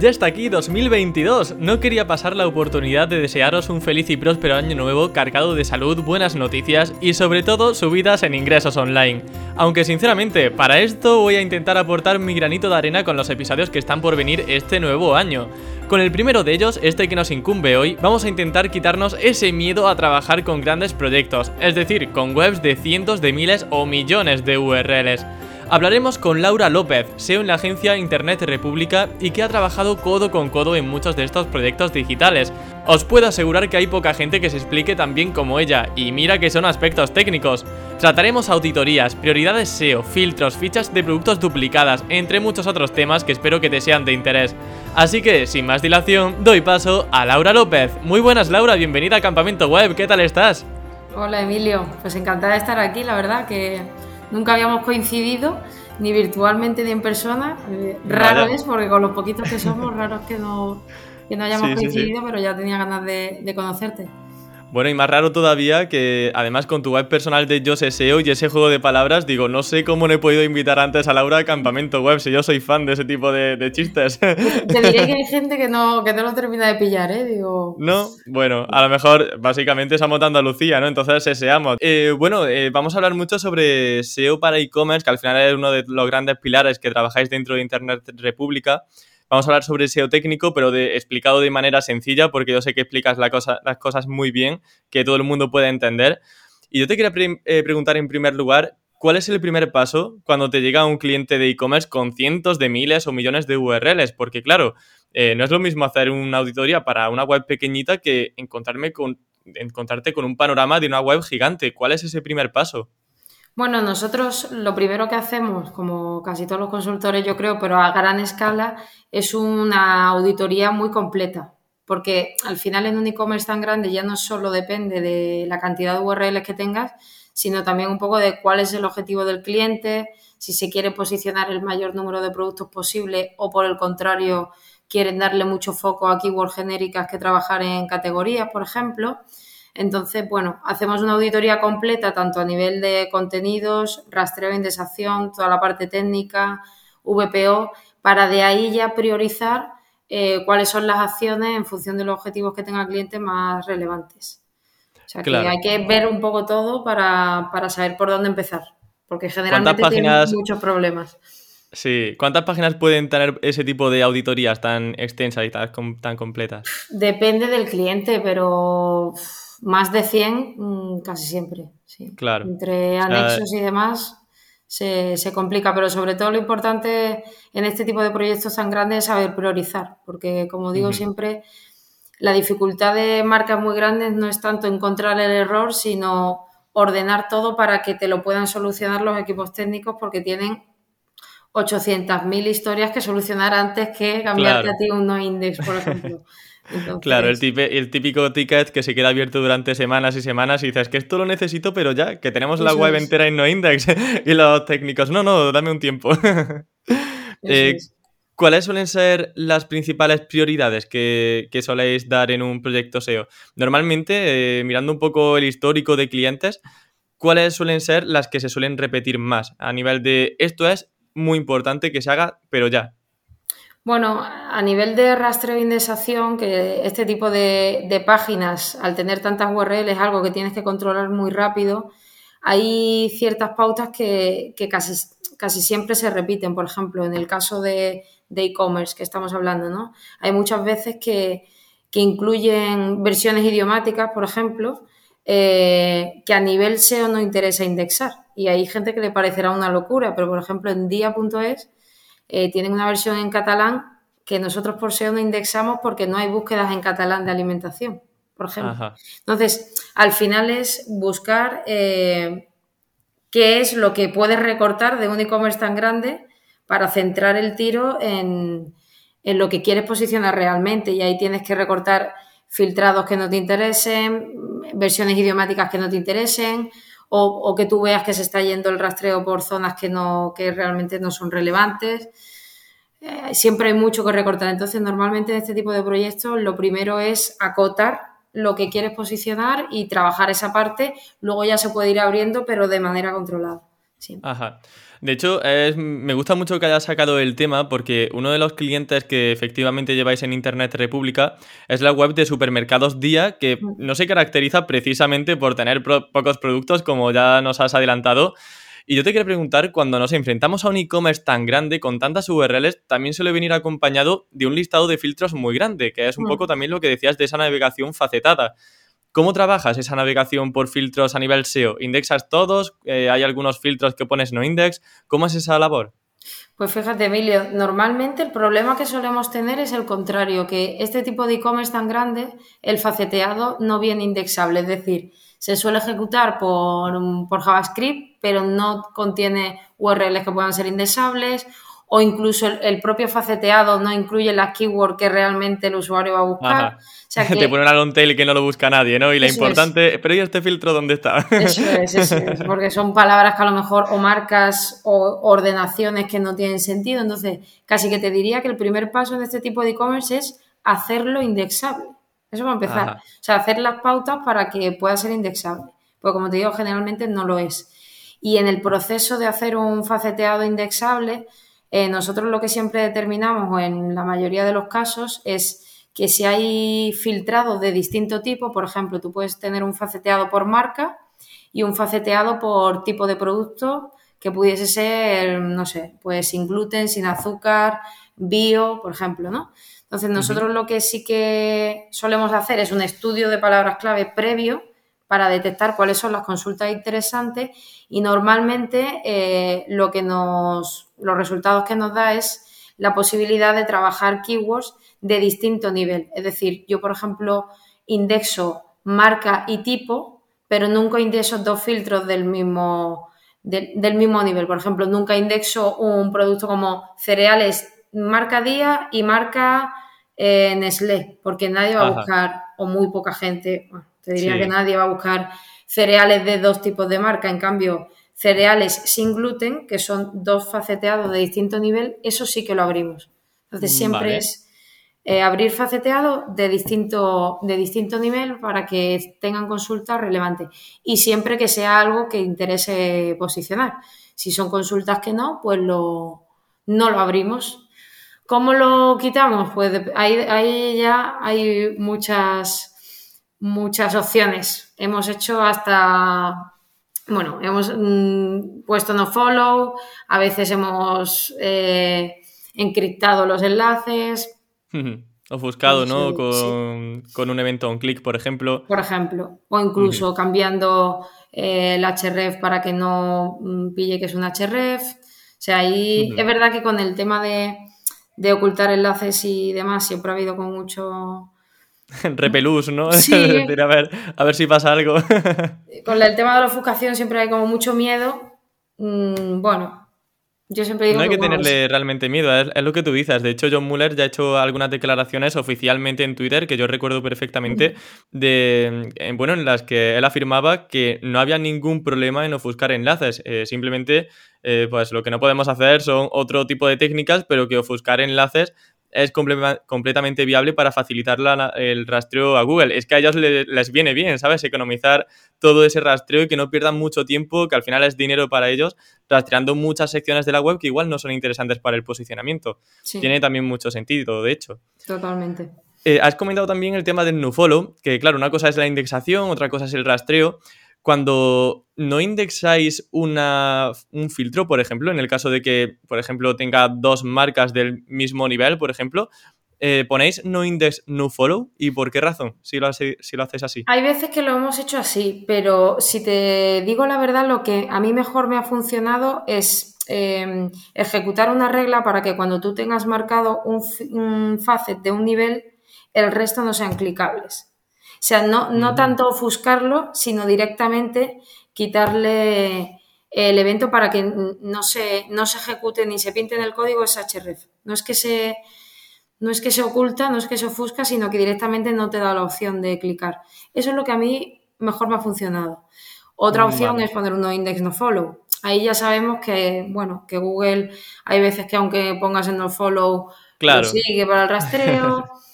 Ya está aquí 2022. No quería pasar la oportunidad de desearos un feliz y próspero año nuevo cargado de salud, buenas noticias y sobre todo subidas en ingresos online. Aunque sinceramente, para esto voy a intentar aportar mi granito de arena con los episodios que están por venir este nuevo año. Con el primero de ellos, este que nos incumbe hoy, vamos a intentar quitarnos ese miedo a trabajar con grandes proyectos, es decir, con webs de cientos de miles o millones de URLs. Hablaremos con Laura López, SEO en la agencia Internet República y que ha trabajado codo con codo en muchos de estos proyectos digitales. Os puedo asegurar que hay poca gente que se explique tan bien como ella, y mira que son aspectos técnicos. Trataremos auditorías, prioridades SEO, filtros, fichas de productos duplicadas, entre muchos otros temas que espero que te sean de interés. Así que, sin más dilación, doy paso a Laura López. Muy buenas Laura, bienvenida a Campamento Web, ¿qué tal estás? Hola Emilio, pues encantada de estar aquí, la verdad que Nunca habíamos coincidido, ni virtualmente ni en persona. Eh, raro es, porque con los poquitos que somos, raro es que no, que no hayamos coincidido, pero ya tenía ganas de conocerte. Bueno, y más raro todavía que además con tu web personal de Yo SEO y ese juego de palabras, digo, no sé cómo no he podido invitar antes a Laura a Campamento Web, si yo soy fan de ese tipo de, chistes. Te diré que hay gente que no, que no lo termina de pillar, ¿eh? Digo... No, bueno, a lo mejor básicamente estamos de Andalucía, ¿no? Entonces SEamos. Eh, bueno, eh, vamos a hablar mucho sobre SEO para e-commerce, que al final es uno de los grandes pilares que trabajáis dentro de Internet República. Vamos a hablar sobre SEO técnico, pero explicado de manera sencilla, porque yo sé que explicas las cosas muy bien, que todo el mundo puede entender. Y yo te quería eh, preguntar en primer lugar, ¿cuál es el primer paso cuando te llega un cliente de e-commerce con cientos de miles o millones de URLs? Porque claro, eh, no es lo mismo hacer una auditoría para una web pequeñita que encontrarme con, encontrarte con un panorama de una web gigante. ¿Cuál es ese primer paso? Bueno, nosotros lo primero que hacemos, como casi todos los consultores yo creo, pero a gran escala, es una auditoría muy completa. Porque al final en un e-commerce tan grande ya no solo depende de la cantidad de URLs que tengas, sino también un poco de cuál es el objetivo del cliente, si se quiere posicionar el mayor número de productos posible o por el contrario quieren darle mucho foco a keywords genéricas que trabajar en categorías, por ejemplo. Entonces, bueno, hacemos una auditoría completa tanto a nivel de contenidos, rastreo e indexación, toda la parte técnica, VPO, para de ahí ya priorizar eh, cuáles son las acciones en función de los objetivos que tenga el cliente más relevantes. O sea, que hay que ver un poco todo para, saber por dónde empezar, porque generalmente páginas... muchos problemas. Sí, ¿cuántas páginas pueden tener ese tipo de auditorías tan extensas y tan, tan completas? Depende del cliente, pero más de 100 mm, casi siempre. Sí. Claro. Entre anexos y demás se, complica, pero sobre todo lo importante en este tipo de proyectos tan grandes es saber priorizar, porque como digo siempre, la dificultad de marcas muy grandes no es tanto encontrar el error, sino ordenar todo para que te lo puedan solucionar los equipos técnicos porque tienen 800.000 historias que solucionar antes que cambiarte a ti un no index, por ejemplo. Claro, el, el, típico ticket que se queda abierto durante semanas y semanas y dices que esto lo necesito, pero ya, que tenemos la web entera en no index y los técnicos, no, no, dame un tiempo. Eh, ¿Cuáles suelen ser las principales prioridades que, soléis dar en un proyecto SEO? Normalmente, eh, mirando un poco el histórico de clientes, ¿cuáles suelen ser las que se suelen repetir más a nivel de esto es muy importante que se haga, pero ya? Bueno, a nivel de rastreo e indexación, que este tipo de, páginas, al tener tantas URLs, es algo que tienes que controlar muy rápido, hay ciertas pautas que, casi, casi, siempre se repiten. Por ejemplo, en el caso de e-commerce que estamos hablando, ¿no? Hay muchas veces que, incluyen versiones idiomáticas, por ejemplo, eh, que a nivel SEO no interesa indexar. Y hay gente que le parecerá una locura, pero por ejemplo en dia.es eh, tienen una versión en catalán que nosotros por SEO no indexamos porque no hay búsquedas en catalán de alimentación, por ejemplo. Entonces, al final es buscar eh, qué es lo que puedes recortar de un e-commerce tan grande para centrar el tiro en, en lo que quieres posicionar realmente. Y ahí tienes que recortar filtrados que no te interesen, versiones idiomáticas que no te interesen, o, que tú veas que se está yendo el rastreo por zonas que no, que realmente no son relevantes. Eh, siempre hay mucho que recortar. Entonces, normalmente en este tipo de proyectos, lo primero es acotar lo que quieres posicionar y trabajar esa parte. Luego ya se puede ir abriendo, pero de manera controlada. Ajá. De hecho, me gusta mucho que hayas sacado el tema porque uno de los clientes que efectivamente lleváis en Internet República es la web de Supermercados Día, que mm. no se caracteriza precisamente por tener pocos productos, como ya nos has adelantado. Y yo te quiero preguntar, cuando nos enfrentamos a un e-commerce tan grande, con tantas URLs, también suele venir acompañado de un listado de filtros muy grande, que es un mm. poco también lo que decías de esa navegación facetada. ¿Cómo trabajas esa navegación por filtros a nivel SEO? ¿Indexas todos? Eh, ¿Hay algunos filtros que pones no index? ¿Cómo es esa labor? Pues fíjate, Emilio, normalmente el problema que solemos tener es el contrario, que este tipo de e-commerce tan grande, el faceteado no viene indexable, es decir, se suele ejecutar por, por JavaScript, pero no contiene URLs que puedan ser indexables o incluso el, propio faceteado no incluye las keywords que realmente el usuario va a buscar. Te pone una long tail que no lo busca nadie, ¿no? Y la importante, pero ¿y este filtro dónde está? Eso es, eso es, porque son palabras que a lo mejor o marcas o ordenaciones que no tienen sentido. Entonces, casi que te diría que el primer paso en este tipo de e-commerce es hacerlo indexable. Eso va a empezar. O sea, hacer las pautas para que pueda ser indexable. Porque como te digo, generalmente no lo es. Y en el proceso de hacer un faceteado indexable, eh, nosotros lo que siempre determinamos, o en la mayoría de los casos, es que si hay filtrados de distinto tipo, por ejemplo, tú puedes tener un faceteado por marca y un faceteado por tipo de producto que pudiese ser, no sé, pues sin gluten, sin azúcar, bio, por ejemplo, ¿no? Entonces, nosotros lo que sí que solemos hacer es un estudio de palabras clave previo para detectar cuáles son las consultas interesantes y normalmente eh, lo que nos, los resultados que nos da es la posibilidad de trabajar keywords de distinto nivel. Es decir, yo, por ejemplo, indexo marca y tipo, pero nunca indexo dos filtros del mismo, del mismo nivel. Por ejemplo, nunca indexo un producto como cereales marca día y marca eh, Nestlé, porque nadie va a buscar, o muy poca gente, te diría que nadie va a buscar cereales de dos tipos de marca. En cambio, cereales sin gluten, que son dos faceteados de distinto nivel, eso sí que lo abrimos. Entonces siempre es eh, abrir faceteado de distinto, de distinto nivel para que tengan consultas relevantes. Y siempre que sea algo que interese posicionar. Si son consultas que no, pues lo, no lo abrimos. ¿Cómo lo quitamos? Pues ahí, ahí ya hay muchas muchas opciones. Hemos hecho hasta, bueno, hemos mm, puesto no follow, a veces hemos eh, encriptado los enlaces. Ofuscado, ¿no? Con, un evento on click, por ejemplo. Por ejemplo. O incluso cambiando eh, el href para que no mm, pille que es un href. O sea, ahí es verdad que con el tema de, de ocultar enlaces y demás siempre ha habido con mucho repelús, ¿no? Sí. a, ver, a ver si pasa algo. Con el tema de la ofuscación siempre hay como mucho miedo. Mm, bueno, yo siempre digo. No hay que, tenerle realmente miedo, es, lo que tú dices. De hecho, John Muller ya ha hecho algunas declaraciones oficialmente en Twitter que yo recuerdo perfectamente, de, bueno, en las que él afirmaba que no había ningún problema en ofuscar enlaces. Eh, simplemente, eh, pues lo que no podemos hacer son otro tipo de técnicas, pero que ofuscar enlaces es completamente viable para facilitar el rastreo a Google. Es que a ellos les, viene bien, ¿sabes? Economizar todo ese rastreo y que no pierdan mucho tiempo, que al final es dinero para ellos, rastreando muchas secciones de la web que igual no son interesantes para el posicionamiento. Tiene también mucho sentido, de hecho. Totalmente. Eh, has comentado también el tema del nofollow, que claro, una cosa es la indexación, otra cosa es el rastreo. Cuando no indexáis una, un filtro, por ejemplo, en el caso de que, por ejemplo, tenga dos marcas del mismo nivel, por ejemplo, eh, ponéis no index, no follow. ¿Y por qué razón? Si lo, haces así. Hay veces que lo hemos hecho así, pero si te digo la verdad, lo que a mí mejor me ha funcionado es em, ejecutar una regla para que cuando tú tengas marcado un, un facet de un nivel, el resto no sean clicables. O sea, no, no tanto ofuscarlo, sino directamente quitarle el evento para que no se, no se ejecute ni se pinte en el código es href. No es que se no es que se oculta, no es que se ofusca, sino que directamente no te da la opción de clicar. Eso es lo que a mí mejor me ha funcionado. Otra opción es poner un no index no follow. Ahí ya sabemos que, bueno, que Google hay veces que aunque pongas en no follow, claro. sigue para el rastreo.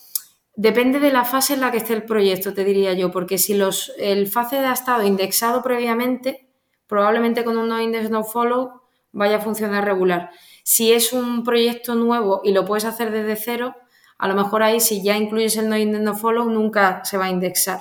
Depende de la fase en la que esté el proyecto, te diría yo, porque si los, el fase ha estado indexado previamente, probablemente con un no index no follow vaya a funcionar regular. Si es un proyecto nuevo y lo puedes hacer desde cero, a lo mejor ahí si ya incluyes el no index no follow nunca se va a indexar.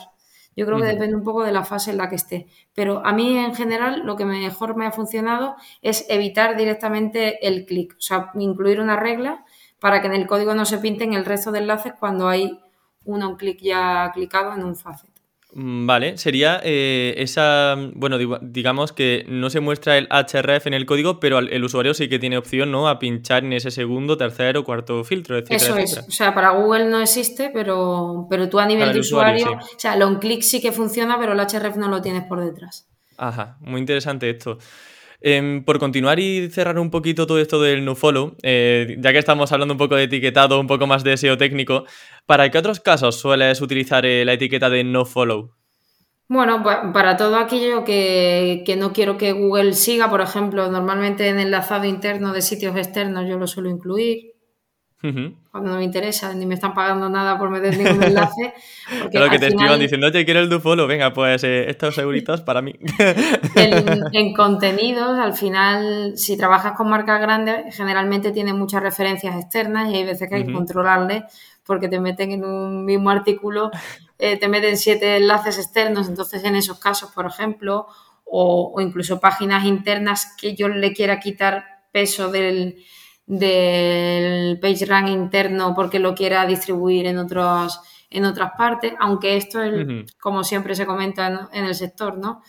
Yo creo que depende un poco de la fase en la que esté. Pero a mí en general lo que mejor me ha funcionado es evitar directamente el clic, o sea, incluir una regla para que en el código no se pinten el resto de enlaces cuando hay uno un clic ya clicado en un facet. Mm, vale, sería eh, esa, bueno, digamos que no se muestra el href en el código, pero el usuario sí que tiene opción, ¿no? A pinchar en ese segundo, tercero, cuarto filtro, etcétera. Eso es, o sea, para Google no existe, pero, pero tú a nivel de usuario, o sea, el on-click sí que funciona, pero el href no lo tienes por detrás. Ajá, muy interesante esto. Em, por continuar y cerrar un poquito todo esto del nofollow, eh, ya que estamos hablando un poco de etiquetado, un poco más de SEO técnico, ¿para qué otros casos sueles utilizar eh, la etiqueta de nofollow? Bueno, para todo aquello que, que, no quiero que Google siga, por ejemplo, normalmente en enlazado interno de sitios externos yo lo suelo incluir cuando no me interesa, ni me están pagando nada por meter ningún enlace. Porque que te escriban diciendo, oye, quiero el DoFollow, venga, pues eh, estos seguritos para mí. En, contenidos, al final, si trabajas con marcas grandes, generalmente tienen muchas referencias externas y hay veces que hay que controlarle porque te meten en un mismo artículo, eh, te meten siete enlaces externos, entonces en esos casos, por ejemplo, o, o incluso páginas internas que yo le quiera quitar peso del del PageRank interno porque lo quiera distribuir en otros en otras partes, aunque esto es, como siempre se comenta en, el sector, ¿no?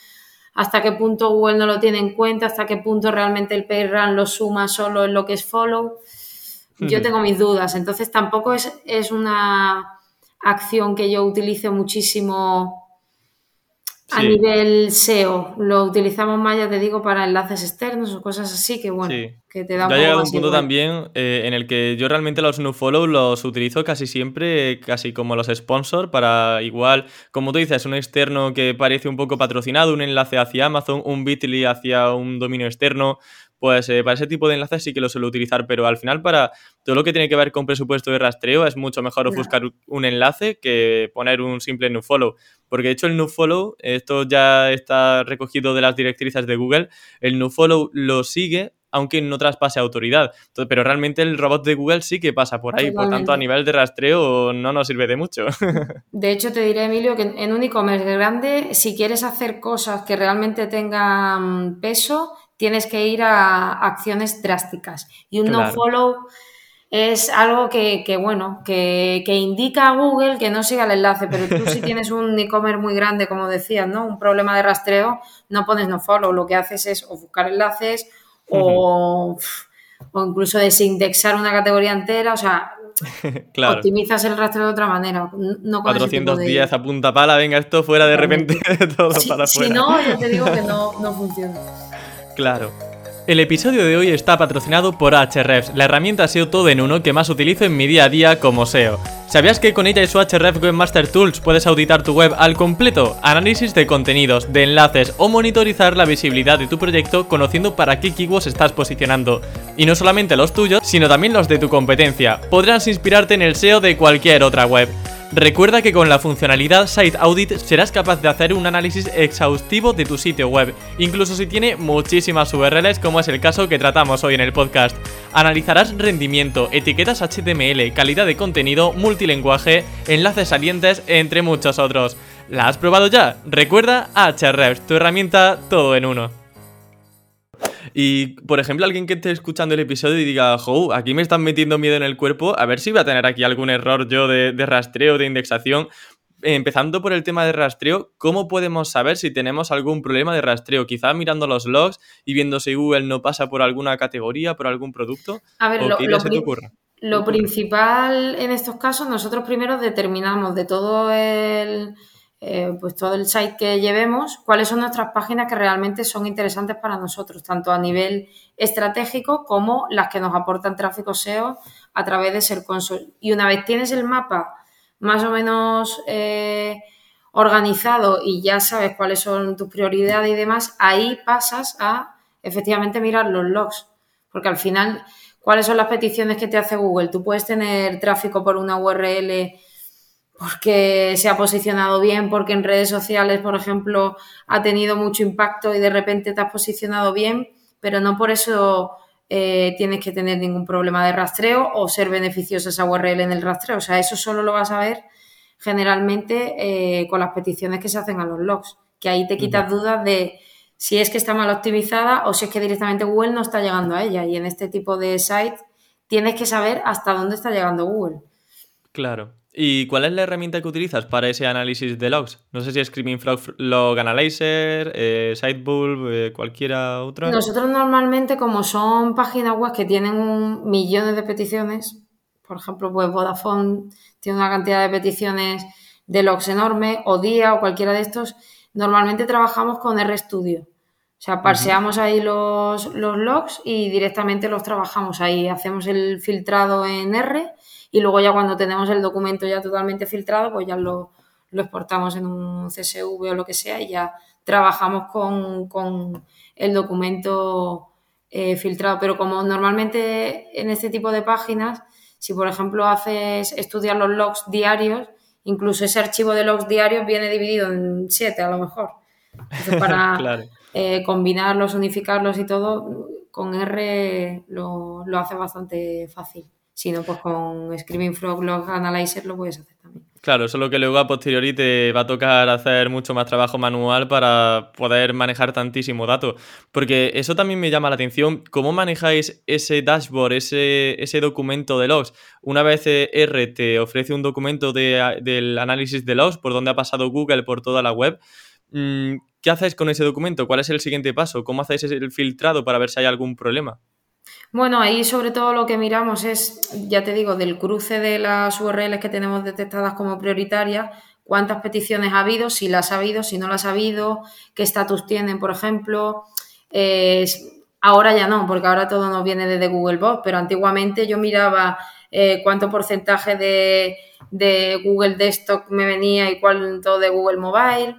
Hasta qué punto Google no lo tiene en cuenta, hasta qué punto realmente el PageRank lo suma solo en lo que es follow. Yo tengo mis dudas, entonces tampoco es, es una acción que yo utilice muchísimo a nivel SEO lo utilizamos más, ya te digo, para enlaces externos o cosas así que, bueno, que te da un llegado un punto también eh, en el que yo realmente los nofollow los utilizo casi siempre, casi como los sponsors, para igual, como tú dices, un externo que parece un poco patrocinado, un enlace hacia Amazon, un Bitly hacia un dominio externo, pues eh, para ese tipo de enlaces sí que lo suelo utilizar, pero al final para todo lo que tiene que ver con presupuesto de rastreo es mucho mejor buscar un enlace que poner un simple nofollow, porque de hecho el nofollow, esto ya está recogido de las directrices de Google, el nofollow lo sigue aunque no traspase autoridad. pero realmente el robot de Google sí que pasa por ahí, por tanto a nivel de rastreo no nos sirve de mucho. De hecho, te diré, Emilio, que en un e-commerce grande, si quieres hacer cosas que realmente tengan peso, tienes que ir a acciones drásticas. Y un no-follow es algo que, bueno, que, indica a Google que no siga el enlace, pero tú si tienes un e-commerce muy grande, como decías, ¿no? Un problema de rastreo, no pones no-follow, lo que haces es o buscar enlaces o, o incluso desindexar una categoría entera, o sea, optimizas el rastreo de otra manera. No 410 a punta pala, venga, esto fuera de repente todo para afuera. Si no, yo te digo que no, no funciona. Claro. El episodio de hoy está patrocinado por Ahrefs, la herramienta SEO todo en uno que más utilizo en mi día a día como SEO. ¿Sabías que con ella y su Ahrefs Webmaster Tools puedes auditar tu web al completo, análisis de contenidos, de enlaces o monitorizar la visibilidad de tu proyecto conociendo para qué keywords estás posicionando? Y no solamente los tuyos, sino también los de tu competencia. Podrás inspirarte en el SEO de cualquier otra web. Recuerda que con la funcionalidad Site Audit serás capaz de hacer un análisis exhaustivo de tu sitio web, incluso si tiene muchísimas URLs como es el caso que tratamos hoy en el podcast. Analizarás rendimiento, etiquetas HTML, calidad de contenido, multilenguaje, enlaces salientes, entre muchos otros. ¿La has probado ya? Recuerda Ahrefs, tu herramienta todo en uno. Y, por ejemplo, alguien que esté escuchando el episodio y diga, jo, aquí me están metiendo miedo en el cuerpo, a ver si voy a tener aquí algún error yo de, rastreo, de indexación. Empezando por el tema de rastreo, ¿cómo podemos saber si tenemos algún problema de rastreo? Quizá mirando los logs y viendo si Google no pasa por alguna categoría, por algún producto. A ver, lo, lo principal en estos casos, nosotros primero determinamos de todo el eh, pues todo el site que llevemos, cuáles son nuestras páginas que realmente son interesantes para nosotros, tanto a nivel estratégico como las que nos aportan tráfico SEO a través de Ser Console. Y una vez tienes el mapa más o menos eh, organizado y ya sabes cuáles son tus prioridades y demás, ahí pasas a efectivamente mirar los logs, porque al final, ¿cuáles son las peticiones que te hace Google? Tú puedes tener tráfico por una URL porque se ha posicionado bien, porque en redes sociales, por ejemplo, ha tenido mucho impacto y de repente te has posicionado bien, pero no por eso eh, tienes que tener ningún problema de rastreo o ser beneficiosa esa URL en el rastreo. O sea, eso solo lo vas a ver generalmente eh, con las peticiones que se hacen a los logs, que ahí te quitas dudas de si es que está mal optimizada o si es que directamente Google no está llegando a ella. Y en este tipo de site tienes que saber hasta dónde está llegando Google. Claro. ¿Y cuál es la herramienta que utilizas para ese análisis de logs? No sé si es Screaming Frog Log Analyzer, eh, Sitebulb, eh, cualquiera otra. Nosotros normalmente, como son páginas web que tienen millones de peticiones, por ejemplo, pues Vodafone tiene una cantidad de peticiones de logs enorme, o Día o cualquiera de estos, normalmente trabajamos con RStudio. O sea, parseamos ahí los, los logs y directamente los trabajamos ahí. Hacemos el filtrado en R y luego ya cuando tenemos el documento ya totalmente filtrado, pues ya lo, exportamos en un CSV o lo que sea y ya trabajamos con, el documento eh, filtrado. Pero como normalmente en este tipo de páginas, si por ejemplo haces estudiar los logs diarios, incluso ese archivo de logs diarios viene dividido en siete a lo mejor. Entonces, para eh, combinarlos, unificarlos y todo, con R lo, lo hace bastante fácil. Si no, pues con Screaming Frog Log Analyzer lo puedes hacer también. Claro, solo que luego a posteriori te va a tocar hacer mucho más trabajo manual para poder manejar tantísimo dato. Porque eso también me llama la atención. ¿Cómo manejáis ese dashboard, ese, ese documento de logs? Una vez R te ofrece un documento de, del análisis de logs por donde ha pasado Google por toda la web. Mm, ¿Qué hacéis con ese documento? ¿Cuál es el siguiente paso? ¿Cómo hacéis el filtrado para ver si hay algún problema? Bueno, ahí sobre todo lo que miramos es, ya te digo, del cruce de las URLs que tenemos detectadas como prioritarias, cuántas peticiones ha habido, si las ha habido, si no las ha habido, qué estatus tienen, por ejemplo. ahora ya no, porque ahora todo nos viene desde Google Bot, pero antiguamente yo miraba eh, cuánto porcentaje de, de, Google Desktop me venía y cuánto de Google Mobile.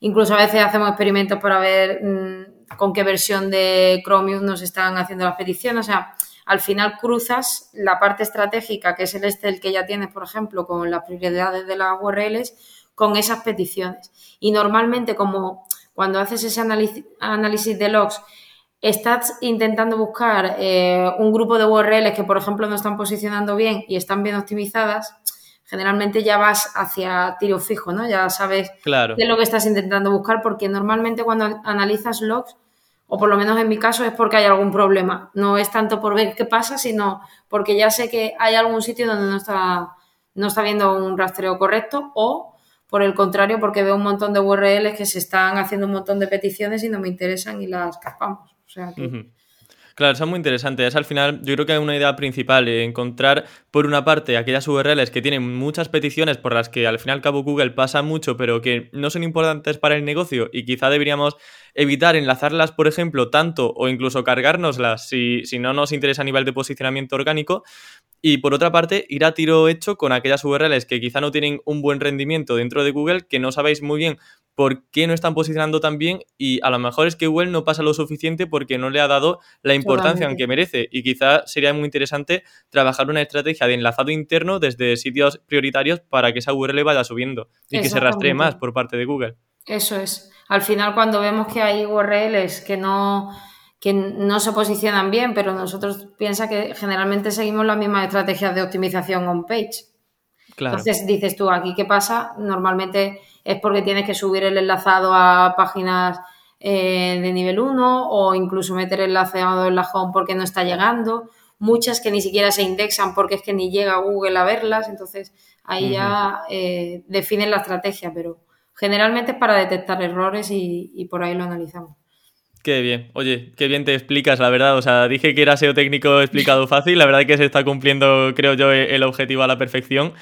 Incluso a veces hacemos experimentos para ver mm, con qué versión de Chromium nos están haciendo las peticiones. O sea, al final cruzas la parte estratégica, que es el Excel que ya tienes, por ejemplo, con las prioridades de las URLs, con esas peticiones. Y normalmente, como cuando haces ese análisis de logs, estás intentando buscar eh, un grupo de URLs que, por ejemplo, no están posicionando bien y están bien optimizadas, generalmente ya vas hacia tiro fijo, ¿no? Ya sabes claro. qué es lo que estás intentando buscar, porque normalmente cuando analizas logs, o por lo menos en mi caso, es porque hay algún problema. No es tanto por ver qué pasa, sino porque ya sé que hay algún sitio donde no está, no está viendo un rastreo correcto, o por el contrario, porque veo un montón de URLs que se están haciendo un montón de peticiones y no me interesan y las capamos. O sea que... Claro, eso es muy interesante. Es al final, yo creo que hay una idea principal, eh, encontrar por una parte aquellas URLs que tienen muchas peticiones por las que al fin y al cabo Google pasa mucho, pero que no son importantes para el negocio y quizá deberíamos evitar enlazarlas, por ejemplo, tanto o incluso cargárnoslas si, si no nos interesa a nivel de posicionamiento orgánico. Y por otra parte, ir a tiro hecho con aquellas URLs que quizá no tienen un buen rendimiento dentro de Google, que no sabéis muy bien por qué no están posicionando tan bien y a lo mejor es que Google no pasa lo suficiente porque no le ha dado la importancia que merece y quizá sería muy interesante trabajar una estrategia de enlazado interno desde sitios prioritarios para que esa URL vaya subiendo y que se rastree más por parte de Google. Eso es. Al final cuando vemos que hay URLs que no que no se posicionan bien, pero nosotros piensa que generalmente seguimos las mismas estrategias de optimización on-page. Entonces dices tú, aquí qué pasa, normalmente es porque tienes que subir el enlazado a páginas eh, de nivel 1 o incluso meter el enlazado en la home porque no está llegando. Muchas que ni siquiera se indexan porque es que ni llega Google a verlas, entonces ahí ya eh, definen la estrategia, pero generalmente es para detectar errores y por ahí lo analizamos. Qué bien. Oye, qué bien te explicas, la verdad. O sea, dije que era SEO técnico explicado fácil. La verdad es que se está cumpliendo, creo yo, el objetivo a la perfección.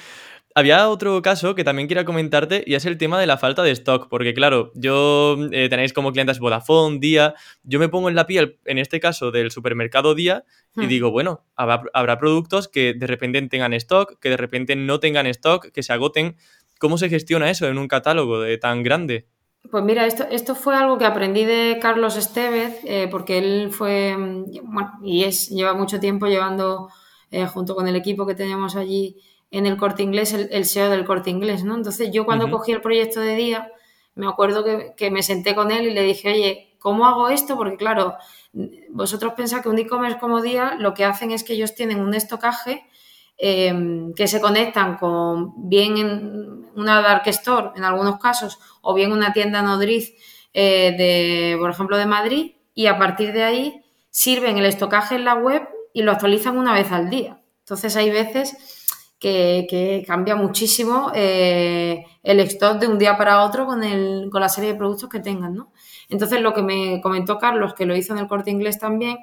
Había otro caso que también quería comentarte y es el tema de la falta de stock, porque claro, yo eh, tenéis como clientes Vodafone, Día, yo me pongo en la piel, en este caso del supermercado Día, y hmm. digo, bueno, habrá, productos que de repente tengan stock, que de repente no tengan stock, que se agoten. ¿Cómo se gestiona eso en un catálogo de tan grande? Pues mira, esto, esto fue algo que aprendí de Carlos Estevez, eh, porque él fue, bueno, y es, lleva mucho tiempo llevando, eh, junto con el equipo que teníamos allí, en el corte inglés, el, SEO del corte inglés, ¿no? Entonces yo cuando cogí el proyecto de día, me acuerdo que, me senté con él y le dije, oye, ¿cómo hago esto? Porque claro, vosotros pensáis que un e-commerce como día lo que hacen es que ellos tienen un estocaje em, que se conectan con bien en una dark store en algunos casos o bien una tienda nodriz eh, de, por ejemplo, de Madrid y a partir de ahí sirven el estocaje en la web y lo actualizan una vez al día. Entonces hay veces que, cambia muchísimo eh, el stock de un día para otro con, el, con la serie de productos que tengan, ¿no? Entonces, lo que me comentó Carlos, que lo hizo en el corte inglés también,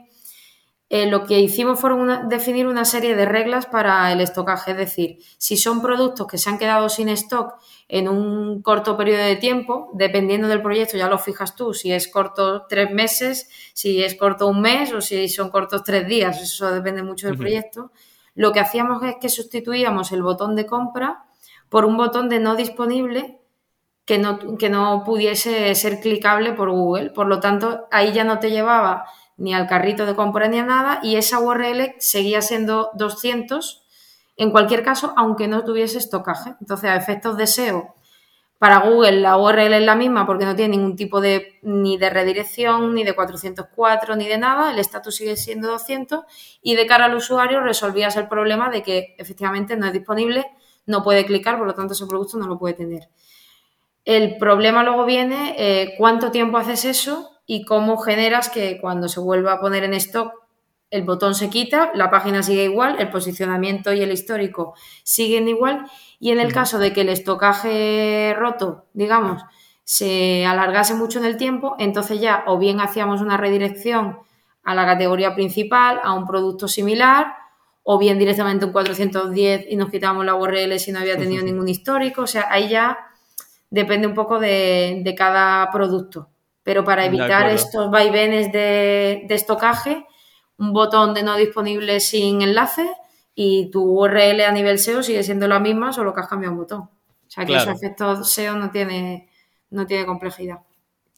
eh, lo que hicimos fue definir una serie de reglas para el estocaje, es decir, si son productos que se han quedado sin stock en un corto periodo de tiempo, dependiendo del proyecto, ya lo fijas tú, si es corto tres meses, si es corto un mes o si son cortos tres días, eso depende mucho del proyecto lo que hacíamos es que sustituíamos el botón de compra por un botón de no disponible que no, que no pudiese ser clicable por Google. Por lo tanto, ahí ya no te llevaba ni al carrito de compra ni a nada y esa URL seguía siendo 200 en cualquier caso, aunque no tuviese estocaje. Entonces, a efectos de SEO, para Google la URL es la misma porque no tiene ningún tipo de ni de redirección, ni de 404, ni de nada, el estatus sigue siendo 200 y de cara al usuario resolvías el problema de que efectivamente no es disponible, no puede clicar, por lo tanto ese producto no lo puede tener. El problema luego viene eh, cuánto tiempo haces eso y cómo generas que cuando se vuelva a poner en stock el botón se quita, la página sigue igual, el posicionamiento y el histórico siguen igual y en el caso de que el estocaje roto, digamos, se alargase mucho en el tiempo, entonces ya o bien hacíamos una redirección a la categoría principal, a un producto similar, o bien directamente un 410 y nos quitábamos la URL si no había tenido ningún histórico. O sea, ahí ya depende un poco de, cada producto. Pero para evitar estos vaivenes de, de estocaje, un botón de no disponible sin enlace y tu URL a nivel SEO sigue siendo la misma, solo que has cambiado un botón. O sea que ese efecto SEO no tiene, no tiene complejidad.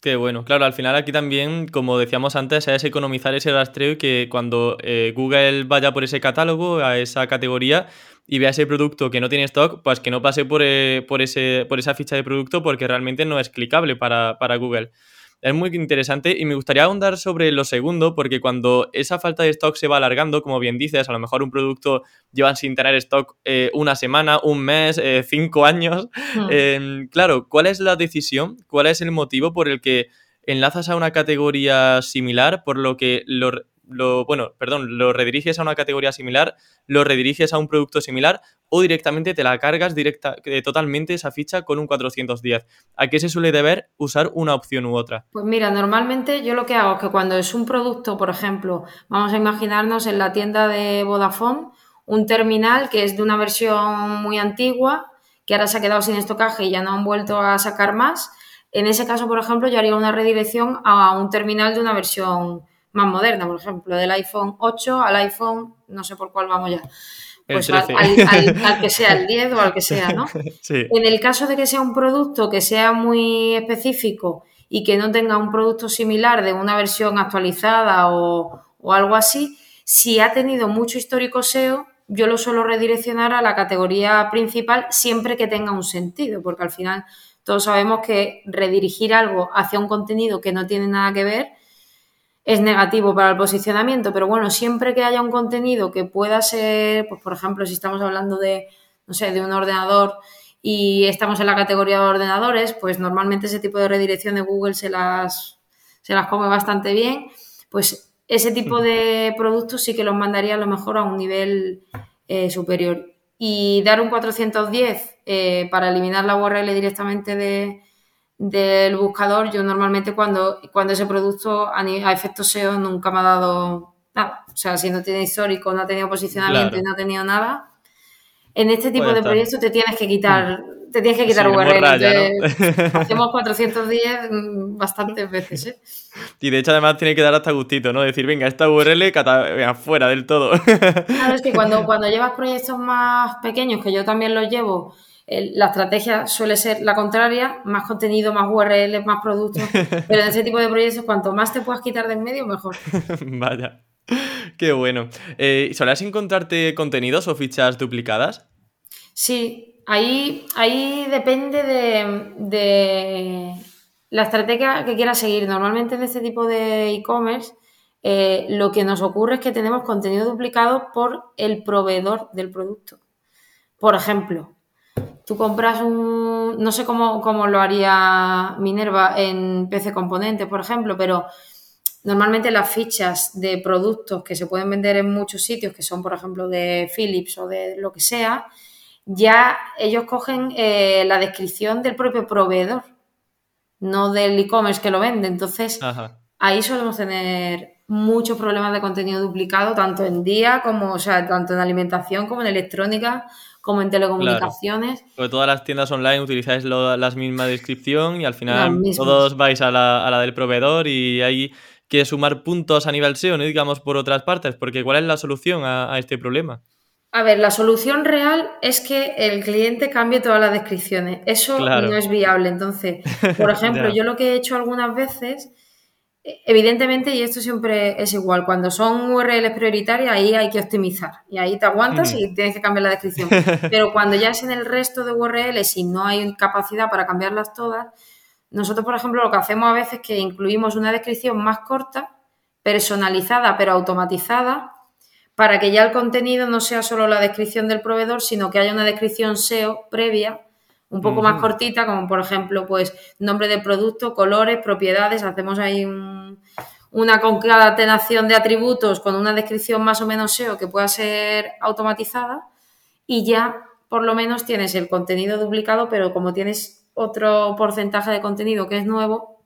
Qué bueno, claro, al final aquí también, como decíamos antes, es economizar ese rastreo y que cuando eh, Google vaya por ese catálogo, a esa categoría y vea ese producto que no tiene stock, pues que no pase por, eh, por, ese, por esa ficha de producto porque realmente no es clicable para, para Google es muy interesante y me gustaría ahondar sobre lo segundo, porque cuando esa falta de stock se va alargando, como bien dices, a lo mejor un producto lleva sin tener stock eh, una semana, un mes, eh, cinco años. Hmm. Em, claro, ¿cuál es la decisión? ¿Cuál es el motivo por el que enlazas a una categoría similar, por lo que lo lo, bueno, perdón, lo rediriges a una categoría similar, lo rediriges a un producto similar o directamente te la cargas directa, eh, totalmente esa ficha con un 410. ¿A qué se suele deber usar una opción u otra? Pues mira, normalmente yo lo que hago es que cuando es un producto, por ejemplo, vamos a imaginarnos en la tienda de Vodafone, un terminal que es de una versión muy antigua, que ahora se ha quedado sin estocaje y ya no han vuelto a sacar más. En ese caso, por ejemplo, yo haría una redirección a un terminal de una versión más moderna, por ejemplo, del iPhone 8 al iPhone, no sé por cuál vamos ya. Pues al, que sea el 10 o al que sea, ¿no? En el caso de que sea un producto que sea muy específico y que no tenga un producto similar de una versión actualizada o, o algo así, si ha tenido mucho histórico SEO, yo lo suelo redireccionar a la categoría principal siempre que tenga un sentido, porque al final todos sabemos que redirigir algo hacia un contenido que no tiene nada que ver es negativo para el posicionamiento, pero bueno, siempre que haya un contenido que pueda ser, pues por ejemplo, si estamos hablando de, no sé, de un ordenador y estamos en la categoría de ordenadores, pues normalmente ese tipo de redirección de Google se las, se las come bastante bien, pues ese tipo de productos sí que los mandaría a lo mejor a un nivel eh, superior. Y dar un 410 eh, para eliminar la URL directamente de, del buscador, yo normalmente cuando, cuando ese producto a, a efectos SEO nunca me ha dado nada. O sea, si no tiene histórico, no ha tenido posicionamiento y no ha tenido nada, En este tipo Pues de proyectos te tienes que quitar, te tienes que quitar Sí, URL. morralla, ¿no? Hacemos 410 mm, bastantes veces, ¿eh? Y de hecho, además, tiene que dar hasta gustito, ¿no? Decir, venga, esta URL venga, fuera del todo. Claro, es que cuando, cuando llevas proyectos más pequeños, que yo también los llevo, la estrategia suele ser la contraria, más contenido, más URL, más productos, pero en este tipo de proyectos cuanto más te puedas quitar de en medio, mejor. Vaya. Qué bueno. Eh, ¿Solías encontrarte contenidos o fichas duplicadas? Sí, ahí, ahí depende de, de la estrategia que quieras seguir. Normalmente en este tipo de e-commerce eh, lo que nos ocurre es que tenemos contenido duplicado por el proveedor del producto. Por ejemplo, tú compras un, no sé cómo, cómo lo haría Minerva en PC Componentes, por ejemplo, pero normalmente las fichas de productos que se pueden vender en muchos sitios, que son por ejemplo de Philips o de lo que sea, ya ellos cogen eh, la descripción del propio proveedor, no del e-commerce que lo vende. Entonces, Ajá. ahí solemos tener muchos problemas de contenido duplicado, tanto en día como, o sea, tanto en alimentación como en electrónica, como en telecomunicaciones. Porque todas las tiendas online utilizáis lo- la misma descripción y al Las final mismas. todos vais a la, a la del proveedor y hay que sumar puntos a nivel SEO, no digamos por otras partes, porque ¿cuál es la solución a, a este problema? A ver, la solución real es que el cliente cambie todas las descripciones. Eso Claro. no es viable. Entonces, por ejemplo, yo lo que he hecho algunas veces, evidentemente, y esto siempre es igual, cuando son URLs prioritarias, ahí hay que optimizar. Y ahí te aguantas Mm. y tienes que cambiar la descripción. Pero cuando ya es en el resto de URLs y no hay capacidad para cambiarlas todas, nosotros, por ejemplo, lo que hacemos a veces es que incluimos una descripción más corta, personalizada pero automatizada, para que ya el contenido no sea solo la descripción del proveedor, sino que haya una descripción SEO previa, un poco más cortita, como por ejemplo, pues nombre del producto, colores, propiedades, hacemos ahí un- una concatenación de atributos con una descripción más o menos SEO que pueda ser automatizada y ya por lo menos tienes el contenido duplicado, pero como tienes otro porcentaje de contenido que es nuevo,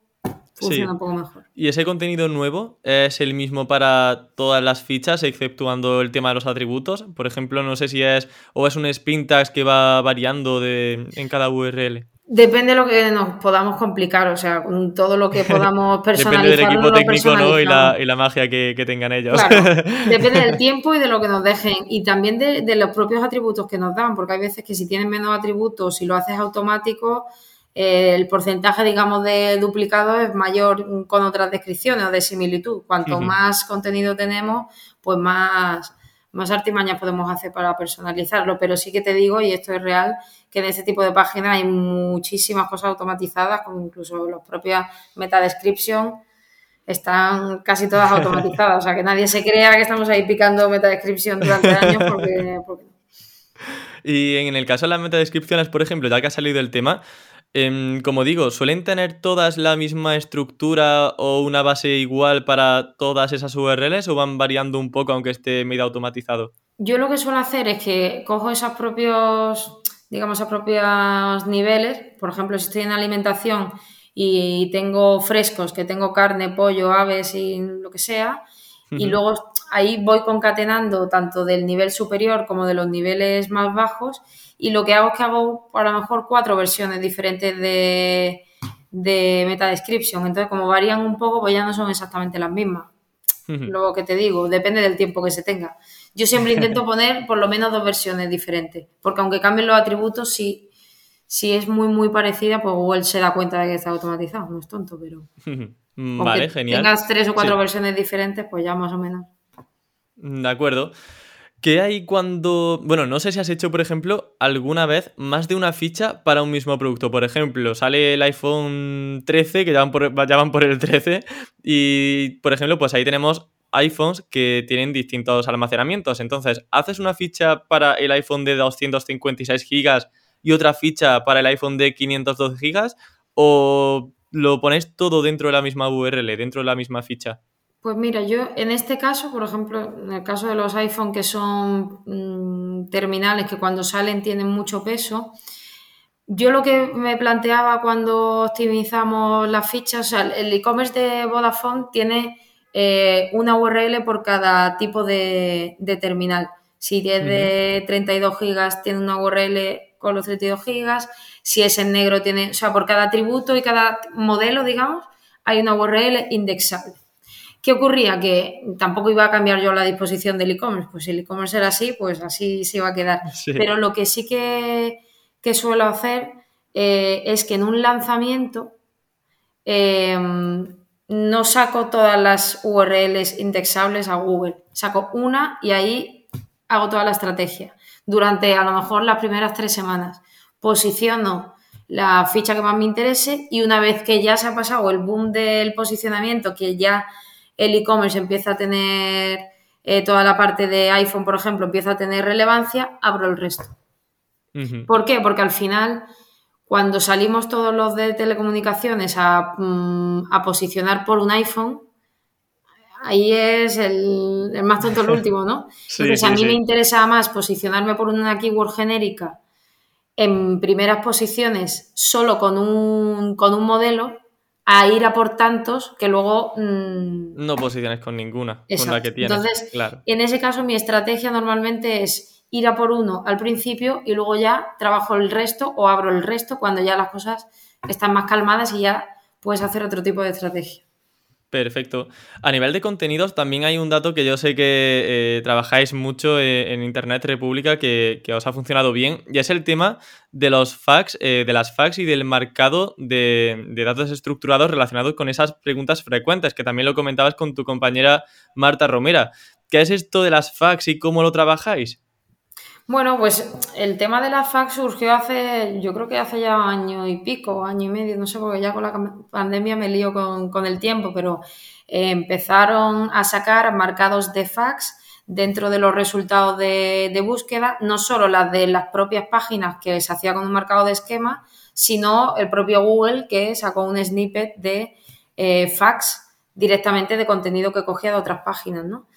funciona Sí. un poco mejor. ¿Y ese contenido nuevo es el mismo para todas las fichas, exceptuando el tema de los atributos? Por ejemplo, no sé si es o es un spin tags que va variando de, en cada URL. Depende de lo que nos podamos complicar, o sea, con todo lo que podamos Depende personalizar. del equipo técnico ¿no? y, la, personalizamos. y la magia que, que tengan ellos. Claro, depende del tiempo y de lo que nos dejen. Y también de, de los propios atributos que nos dan, porque hay veces que si tienen menos atributos, si lo haces automático, el porcentaje, digamos, de duplicado es mayor con otras descripciones o de similitud. Cuanto más contenido tenemos, pues más, más artimañas podemos hacer para personalizarlo. Pero sí que te digo, y esto es real, que en este tipo de páginas hay muchísimas cosas automatizadas, como incluso las propias meta description están casi todas automatizadas. O sea, que nadie se crea que estamos ahí picando meta description durante años porque, porque Y en el caso de las metadescripciones, por ejemplo, ya que ha salido el tema, em, como digo, ¿suelen tener todas la misma estructura o una base igual para todas esas URLs o van variando un poco aunque esté medio automatizado? Yo lo que suelo hacer es que cojo esos propios, digamos, esos propios niveles. Por ejemplo, si estoy en alimentación y tengo frescos, que tengo carne, pollo, aves y lo que sea, y luego ahí voy concatenando tanto del nivel superior como de los niveles más bajos. Y lo que hago es que hago a lo mejor cuatro versiones diferentes de, de meta description. Entonces, como varían un poco, pues ya no son exactamente las mismas Ujú. lo que te digo, depende del tiempo que se tenga. Yo siempre intento poner por lo menos dos versiones diferentes, porque aunque cambien los atributos, si, si es muy, muy parecida, pues Google se da cuenta de que está automatizado, no es tonto, pero Vale, aunque genial. tengas tres o cuatro Sí. versiones diferentes, pues ya más o menos. De acuerdo. ¿Qué hay cuando... Bueno, no sé si has hecho, por ejemplo, alguna vez más de una ficha para un mismo producto. Por ejemplo, sale el iPhone 13, que ya van por, ya van por el 13, y, por ejemplo, pues ahí tenemos iPhones que tienen distintos almacenamientos. Entonces, haces una ficha para el iPhone de 256 gigas y otra ficha para el iPhone de 512 gigas, o lo ponéis todo dentro de la misma URL, dentro de la misma ficha. Pues mira, yo en este caso, por ejemplo, en el caso de los iPhone que son mm, terminales que cuando salen tienen mucho peso, yo lo que me planteaba cuando optimizamos las fichas, o sea, el e-commerce de Vodafone tiene eh, una URL por cada tipo de, de terminal. Si es de 32 gigas, tiene una URL con los 32 gigas. Si es en negro, tiene, o sea, por cada atributo y cada modelo, digamos, hay una URL indexable. ¿Qué ocurría? Que tampoco iba a cambiar yo la disposición del e-commerce. Pues si el e-commerce era así, pues así se iba a quedar. Pero lo que sí que, suelo hacer eh, es que en un lanzamiento em, no saco todas las URLs indexables a Google. Saco una y ahí hago toda la estrategia. Durante a lo mejor las primeras tres semanas. Posiciono la ficha que más me interese y una vez que ya se ha pasado el boom del posicionamiento, que ya el e-commerce empieza a tener eh, toda la parte de iPhone, por ejemplo, empieza a tener relevancia, abro el resto. ¿Por qué? Porque al final, cuando salimos todos los de telecomunicaciones a, mm, posicionar por un iPhone, ahí es el, más tonto el último, ¿no? Entonces, a mí me interesa más posicionarme por una keyword genérica en primeras posiciones solo con un, con un modelo a ir a por tantos que luego... Mm, no posiciones con ninguna, con la que tienes. Entonces, en ese caso mi estrategia normalmente es ir a por uno al principio y luego ya trabajo el resto o abro el resto cuando ya las cosas están más calmadas y ya puedes hacer otro tipo de estrategia. Perfecto. A nivel de contenidos, también hay un dato que yo sé que eh, trabajáis mucho eh, en Internet República que, os ha funcionado bien, y es el tema de los fax, eh, de las fax y del marcado de, de, datos estructurados relacionados con esas preguntas frecuentes, que también lo comentabas con tu compañera Marta Romera. ¿Qué es esto de las fax y cómo lo trabajáis? Bueno, pues el tema de la fax surgió hace, yo creo que hace ya año y pico, año y medio, no sé, porque ya con la pandemia me lío con, el tiempo, pero eh, empezaron a sacar marcados de fax dentro de los resultados de, búsqueda, no solo las de las propias páginas que se hacía con un marcado de esquema, sino el propio Google que sacó un snippet de eh, fax directamente de contenido que cogía de otras páginas, ¿no?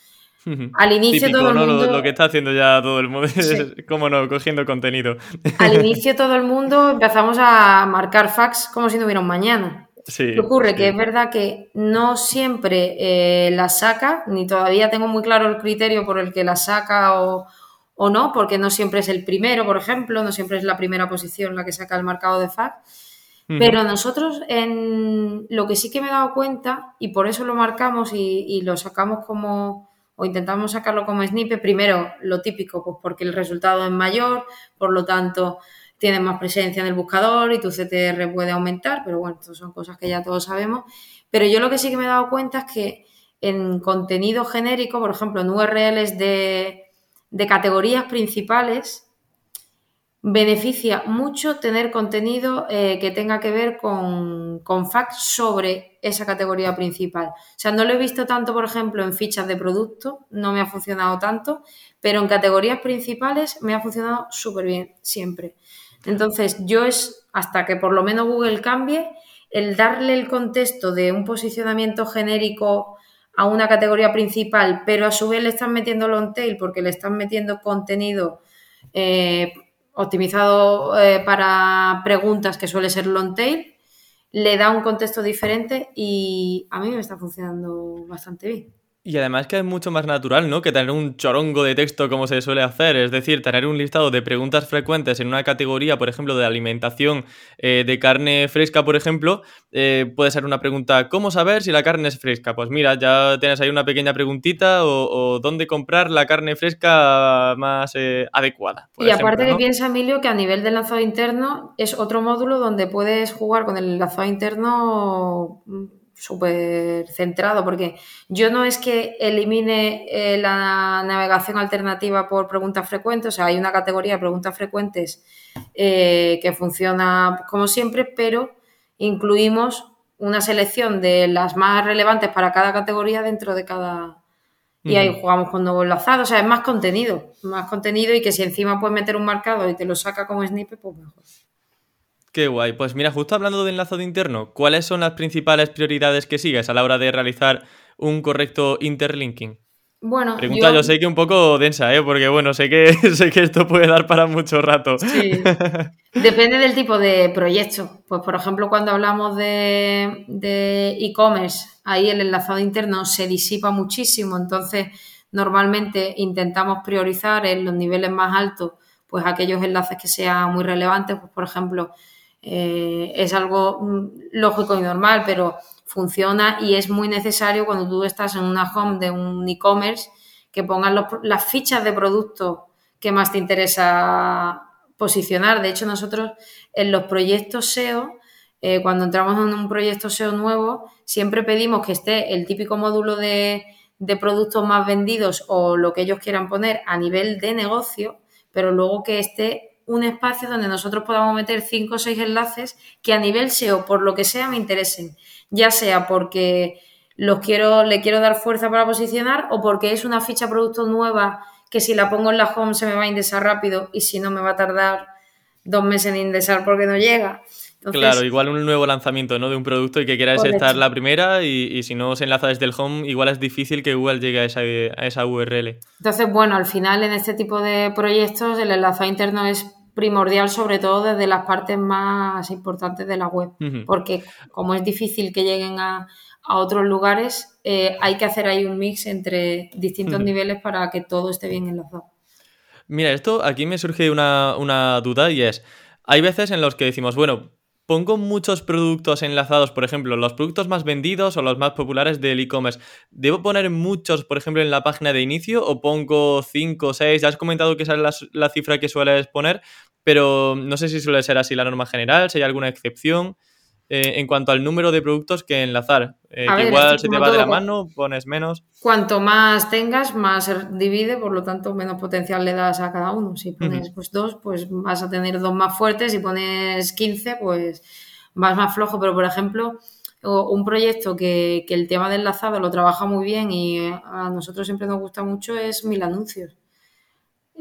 Al inicio todo el mundo... Lo, que está haciendo ya todo el mundo es, como no, cogiendo contenido. Al inicio todo el mundo empezamos a marcar fax como si no hubiera un mañana. Sí, ocurre que es verdad que no siempre eh, la saca, ni todavía tengo muy claro el criterio por el que la saca o, no, porque no siempre es el primero, por ejemplo, no siempre es la primera posición la que saca el marcado de fax. Pero nosotros en lo que sí que me he dado cuenta, y por eso lo marcamos y lo sacamos como, o intentamos sacarlo como snippet, primero lo típico, pues porque el resultado es mayor, por lo tanto tienes más presencia en el buscador y tu CTR puede aumentar, pero bueno, estas son cosas que ya todos sabemos. Pero yo lo que sí que me he dado cuenta es que en contenido genérico, por ejemplo, en URLs de, de categorías principales, beneficia mucho tener contenido eh, que tenga que ver con, con, facts sobre esa categoría principal. O sea, no lo he visto tanto, por ejemplo, en fichas de producto, no me ha funcionado tanto, pero en categorías principales me ha funcionado súper bien, siempre. Entonces, yo es, hasta que por lo menos Google cambie, el darle el contexto de un posicionamiento genérico a una categoría principal, pero a su vez le están metiendo long tail porque le están metiendo contenido eh, optimizado eh, para preguntas que suele ser long tail, le da un contexto diferente y a mí me está funcionando bastante bien. Y además que es mucho más natural, ¿no? Que tener un chorongo de texto como se suele hacer. Es decir, tener un listado de preguntas frecuentes en una categoría, por ejemplo, de alimentación eh, de carne fresca, por ejemplo, eh, puede ser una pregunta, ¿cómo saber si la carne es fresca? Pues mira, ya tienes ahí una pequeña preguntita o, dónde comprar la carne fresca más eh, adecuada. y aparte que piensa, Emilio, que a nivel del lanzado interno es otro módulo donde puedes jugar con el lanzado interno súper centrado, porque yo no es que elimine eh, la navegación alternativa por preguntas frecuentes, o sea, hay una categoría de preguntas frecuentes eh, que funciona como siempre, pero incluimos una selección de las más relevantes para cada categoría dentro de cada... Y ahí jugamos con nuevos enlazados, o sea, es más contenido, más contenido y que si encima puedes meter un marcado y te lo saca como snippet, pues mejor. Qué guay. Pues mira, justo hablando de enlazado interno, ¿cuáles son las principales prioridades que sigues a la hora de realizar un correcto interlinking? Bueno, Pregunta yo... sé que un poco densa, ¿eh? porque bueno, sé que, sé que esto puede dar para mucho rato. Sí. Depende del tipo de proyecto. Pues por ejemplo, cuando hablamos de e-commerce, ahí el enlazado interno se disipa muchísimo, entonces normalmente intentamos priorizar en los niveles más altos pues aquellos enlaces que sean muy relevantes, pues por ejemplo, eh, es algo mm, lógico y normal, pero funciona y es muy necesario cuando tú estás en una home de un e-commerce que pongan las fichas de producto que más te interesa posicionar. De hecho, nosotros en los proyectos SEO, eh, cuando entramos en un proyecto SEO nuevo, siempre pedimos que esté el típico módulo de, de productos más vendidos o lo que ellos quieran poner a nivel de negocio, pero luego que esté un espacio donde nosotros podamos meter cinco o seis enlaces que a nivel SEO, por lo que sea, me interesen, ya sea porque los quiero, le quiero dar fuerza para posicionar o porque es una ficha producto nueva que si la pongo en la home se me va a indexar rápido y si no me va a tardar dos meses en indexar porque no llega claro, igual un nuevo lanzamiento ¿no? de un producto y que quieras estar la primera y, si no se enlaza desde el home, igual es difícil que Google llegue a esa, a esa URL. Entonces, bueno, al final en este tipo de proyectos el enlazado interno es primordial sobre todo desde las partes más importantes de la web, porque como es difícil que lleguen a, otros lugares, eh, hay que hacer ahí un mix entre distintos niveles para que todo esté bien enlazado. Mira, esto aquí me surge una, una duda y es, hay veces en los que decimos, bueno, pongo muchos productos enlazados, por ejemplo, los productos más vendidos o los más populares del e-commerce. ¿Debo poner muchos, por ejemplo, en la página de inicio o pongo 5 o 6? Ya has comentado que esa es la, cifra que sueles poner, pero no sé si suele ser así la norma general, si hay alguna excepción. Eh, en cuanto al número de productos que enlazar. Eh, que igual se te va de la mano, pones menos. Cuanto más tengas, más se divide, por lo tanto, menos potencial le das a cada uno. Si pones pues dos, pues vas a tener dos más fuertes. Si pones 15, pues vas más flojo. Pero, por ejemplo, un proyecto que, que el tema del enlazado lo trabaja muy bien y a nosotros siempre nos gusta mucho es Mil Anuncios.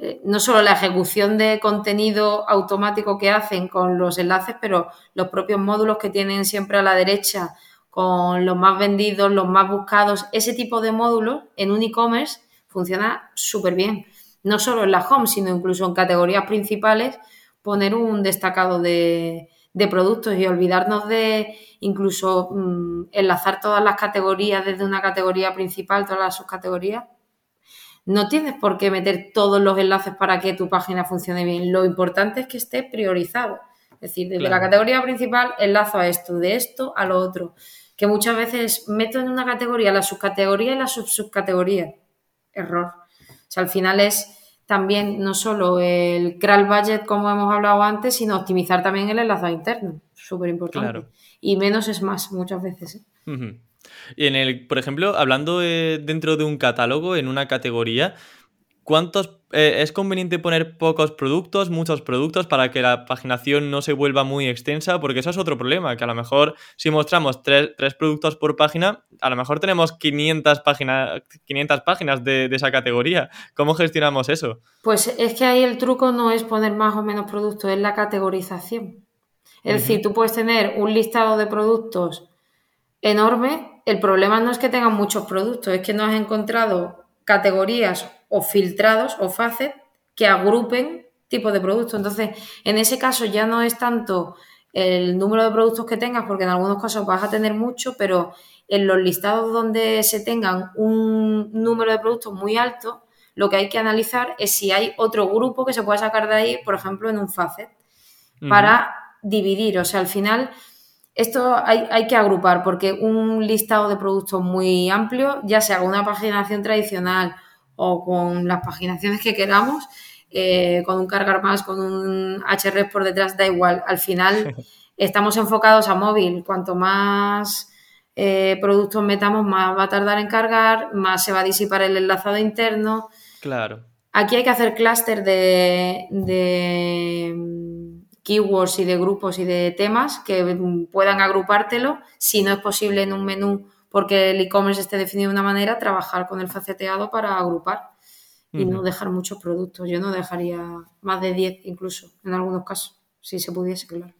Eh, no solo la ejecución de contenido automático que hacen con los enlaces, pero los propios módulos que tienen siempre a la derecha con los más vendidos, los más buscados, ese tipo de módulos en un e-commerce funciona súper bien. No solo en la home, sino incluso en categorías principales, poner un destacado de, productos y olvidarnos de incluso mm, enlazar todas las categorías desde una categoría principal, todas las subcategorías, no tienes por qué meter todos los enlaces para que tu página funcione bien. Lo importante es que esté priorizado. Es decir, desde la categoría principal enlazo a esto, de esto a lo otro. Que muchas veces meto en una categoría la subcategoría y la subsubcategoría. Error. O sea, al final es también no solo el crawl budget, como hemos hablado antes, sino optimizar también el enlazado interno. Súper importante. Y menos es más muchas veces. ¿eh? Y en el, por ejemplo, hablando dentro de un catálogo, en una categoría, ¿cuántos eh, es conveniente poner pocos productos, muchos productos, para que la paginación no se vuelva muy extensa? Porque eso es otro problema, que a lo mejor si mostramos tres, productos por página, a lo mejor tenemos 500, páginas 500 páginas de, esa categoría. ¿Cómo gestionamos eso? Pues es que ahí el truco no es poner más o menos productos, es la categorización. Es decir, tú puedes tener un listado de productos enorme el problema no es que tengan muchos productos, es que no has encontrado categorías o filtrados o facets que agrupen tipos de productos. Entonces, en ese caso ya no es tanto el número de productos que tengas, porque en algunos casos vas a tener mucho, pero en los listados donde se tengan un número de productos muy alto, lo que hay que analizar es si hay otro grupo que se pueda sacar de ahí, por ejemplo, en un facet, para dividir. O sea, al final esto hay, que agrupar porque un listado de productos muy amplio, ya sea con una paginación tradicional o con las paginaciones que queramos, eh, con un cargar más, con un HR por detrás, da igual. Al final estamos enfocados a móvil. Cuanto más eh, productos metamos, más va a tardar en cargar, más se va a disipar el enlazado interno. Claro. Aquí hay que hacer clúster de keywords y de grupos y de temas que puedan agrupártelo. Si no es posible en un menú porque el e-commerce esté definido de una manera, trabajar con el faceteado para agrupar y no dejar muchos productos. Yo no dejaría más de 10 incluso, en algunos casos, si se pudiese, claro.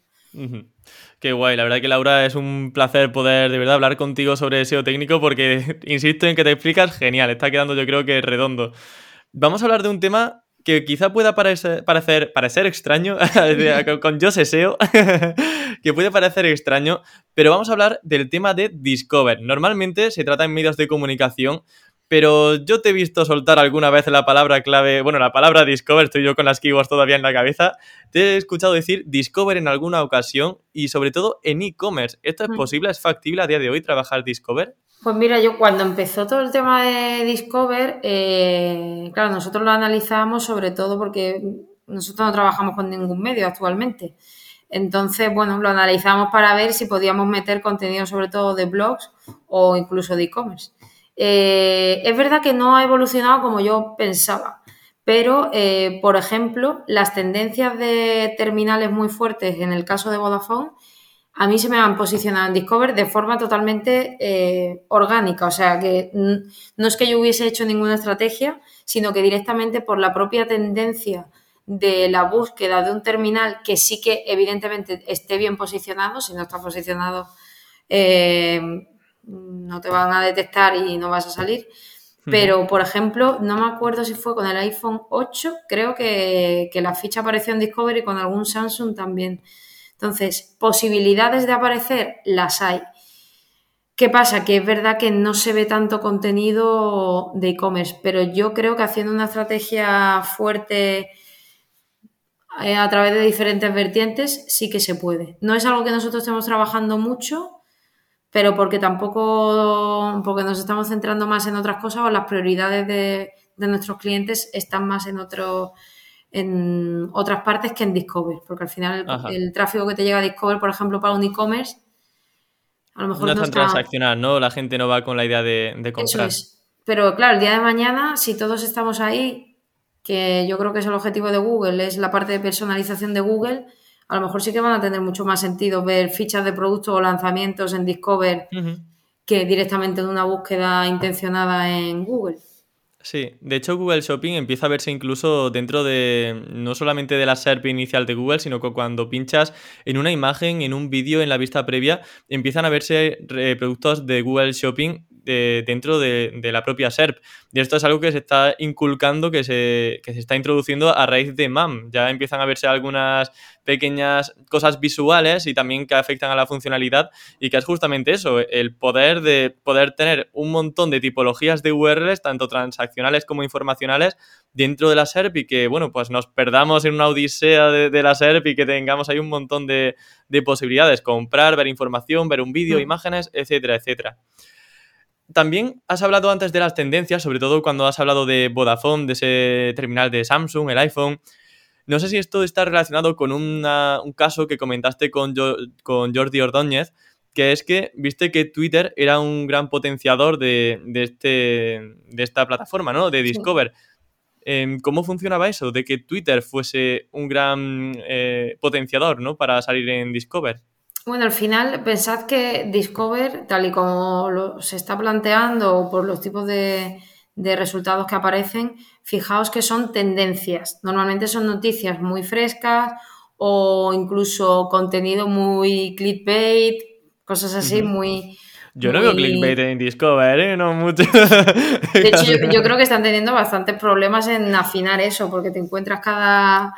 Qué guay, la verdad que Laura es un placer poder de verdad hablar contigo sobre SEO técnico porque insisto en que te explicas genial, está quedando yo creo que redondo. Vamos a hablar de un tema que quizá pueda parecer, extraño, con Yo SEO, que puede parecer extraño, pero vamos a hablar del tema de Discover. Normalmente se trata en medios de comunicación pero yo te he visto soltar alguna vez la palabra clave, bueno, la palabra Discover, estoy yo con las keywords todavía en la cabeza, te he escuchado decir Discover en alguna ocasión y sobre todo en e-commerce. ¿Esto es mm. posible? ¿Es factible a día de hoy trabajar Discover? Pues mira, yo cuando empezó todo el tema de Discover, eh, claro, nosotros lo analizábamos sobre todo porque nosotros no trabajamos con ningún medio actualmente. Entonces, bueno, lo analizamos para ver si podíamos meter contenido sobre todo de blogs o incluso de e-commerce. Eh, es verdad que no ha evolucionado como yo pensaba, pero, eh, por ejemplo, las tendencias de terminales muy fuertes en el caso de Vodafone, a mí se me han posicionado en Discover de forma totalmente eh, orgánica, o sea que no es que yo hubiese hecho ninguna estrategia, sino que directamente por la propia tendencia de la búsqueda de un terminal que sí que evidentemente esté bien posicionado, si no está posicionado no te van a detectar y no vas a salir. Pero, por ejemplo, no me acuerdo si fue con el iPhone 8, creo que, la ficha apareció en Discovery y con algún Samsung también. Entonces, posibilidades de aparecer las hay. ¿Qué pasa? Que es verdad que no se ve tanto contenido de e-commerce, pero yo creo que haciendo una estrategia fuerte eh, a través de diferentes vertientes sí que se puede. No es algo que nosotros estemos trabajando mucho, pero porque tampoco, porque nos estamos centrando más en otras cosas o las prioridades de, nuestros clientes están más en otro, en otras partes que en Discover, porque al final el, tráfico que te llega a Discover, por ejemplo, para un e-commerce, a lo mejor no, es tan transaccional, ¿no? La gente no va con la idea de, de comprar. Pero claro, el día de mañana, si todos estamos ahí, que yo creo que es el objetivo de Google, es la parte de personalización de Google, a lo mejor sí que van a tener mucho más sentido ver fichas de productos o lanzamientos en Discover que directamente de una búsqueda intencionada en Google. Sí, de hecho Google Shopping empieza a verse incluso dentro de no solamente de la SERP inicial de Google, sino que cuando pinchas en una imagen, en un vídeo, en la vista previa, empiezan a verse eh, productos de Google Shopping dentro de, la propia SERP. Y esto es algo que se está inculcando, que se, se está introduciendo a raíz de MAM. Ya empiezan a verse algunas pequeñas cosas visuales y también que afectan a la funcionalidad y que es justamente eso, el poder de poder tener un montón de tipologías de URLs, tanto transaccionales como informacionales, dentro de la SERP y que, bueno, pues nos perdamos en una odisea de, la SERP y que tengamos ahí un montón de, de posibilidades, comprar, ver información, ver un vídeo, mm. imágenes, etcétera, etcétera. También has hablado antes de las tendencias, sobre todo cuando has hablado de Vodafone, de ese terminal de Samsung, el iPhone. No sé si esto está relacionado con un caso que comentaste con, con Jordi Ordóñez, que es que viste que Twitter era un gran potenciador de, este, de esta plataforma, ¿no? De Discover. Em, ¿Cómo funcionaba eso? De que Twitter fuese un gran eh, potenciador, ¿no? Para salir en Discover. Bueno, al final pensad que Discover, tal y como se está planteando por los tipos de, resultados que aparecen, fijaos que son tendencias. Normalmente son noticias muy frescas o incluso contenido muy clickbait, cosas así, muy, yo no veo clickbait en Discover, ¿eh? No mucho. De hecho, yo, creo que están teniendo bastantes problemas en afinar eso, porque te encuentras cada,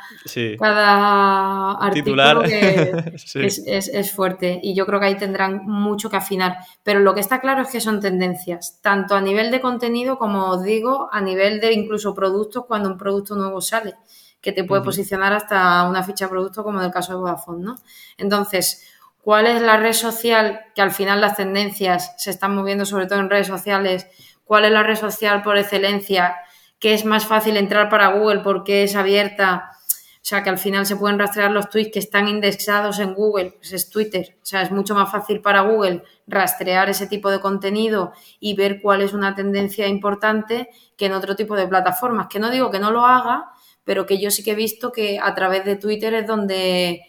cada artículo que, es, fuerte. Y yo creo que ahí tendrán mucho que afinar. Pero lo que está claro es que son tendencias, tanto a nivel de contenido como os digo, a nivel de incluso productos cuando un producto nuevo sale que te puede posicionar hasta una ficha de producto como en el caso de Vodafone, ¿no? Entonces, cuál es la red social, que al final las tendencias se están moviendo sobre todo en redes sociales, cuál es la red social por excelencia, que es más fácil entrar para Google porque es abierta, o sea, que al final se pueden rastrear los tweets que están indexados en Google, pues es Twitter, o sea, es mucho más fácil para Google rastrear ese tipo de contenido y ver cuál es una tendencia importante que en otro tipo de plataformas, que no digo que no lo haga, pero que yo sí que he visto que a través de Twitter es donde